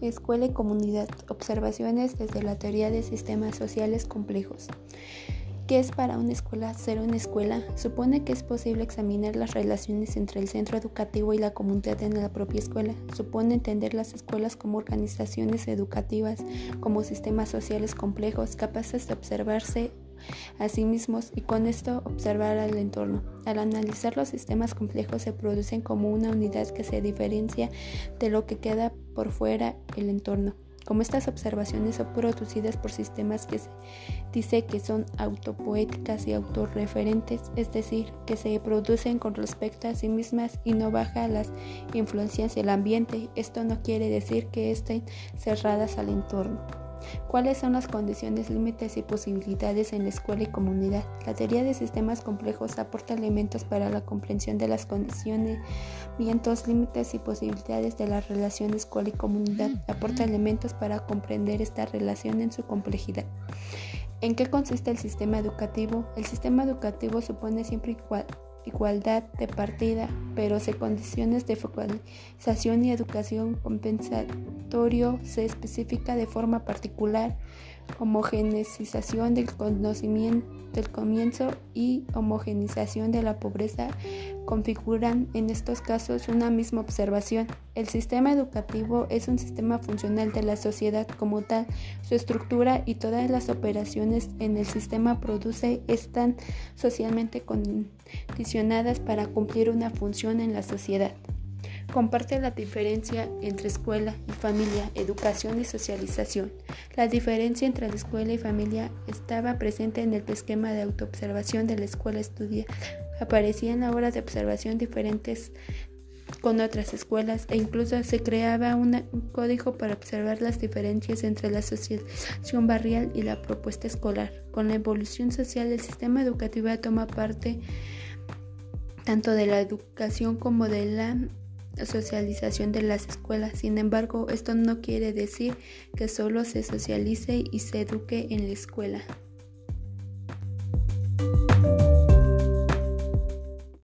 Escuela y comunidad. Observaciones desde la teoría de sistemas sociales complejos. ¿Qué es para una escuela ser una escuela? Supone que es posible examinar las relaciones entre el centro educativo y la comunidad en la propia escuela. Supone entender las escuelas como organizaciones educativas, como sistemas sociales complejos, capaces de observarse a sí mismos y con esto observar al entorno. Al analizar los sistemas complejos se producen como una unidad que se diferencia de lo que queda por fuera el entorno. Como estas observaciones son producidas por sistemas que se dice que son autopoéticas y autorreferentes, es decir, que se producen con respecto a sí mismas y no baja las influencias del ambiente, esto no quiere decir que estén cerradas al entorno. ¿Cuáles son las condiciones, límites y posibilidades en la escuela y comunidad? La teoría de sistemas complejos aporta elementos para la comprensión de las condiciones, límites y posibilidades de la relación escuela y comunidad. Aporta elementos para comprender esta relación en su complejidad. ¿En qué consiste el sistema educativo? El sistema educativo supone siempre igual igualdad de partida, pero se condiciones de focalización y educación compensatorio se especifica de forma particular homogeneización del conocimiento del comienzo y homogenización de la pobreza configuran en estos casos una misma observación. El sistema educativo es un sistema funcional de la sociedad como tal. Su estructura y todas las operaciones en el sistema produce están socialmente condicionadas para cumplir una función en la sociedad. Comparte la diferencia entre escuela y familia, educación y socialización. La diferencia entre la escuela y familia estaba presente en el esquema de autoobservación de la escuela estudiada. Aparecía en la hora de observación diferentes con otras escuelas e incluso se creaba un código para observar las diferencias entre la asociación barrial y la propuesta escolar. Con la evolución social, el sistema educativo toma parte tanto de la educación como de la socialización de las escuelas. Sin embargo, esto no quiere decir que solo se socialice y se eduque en la escuela.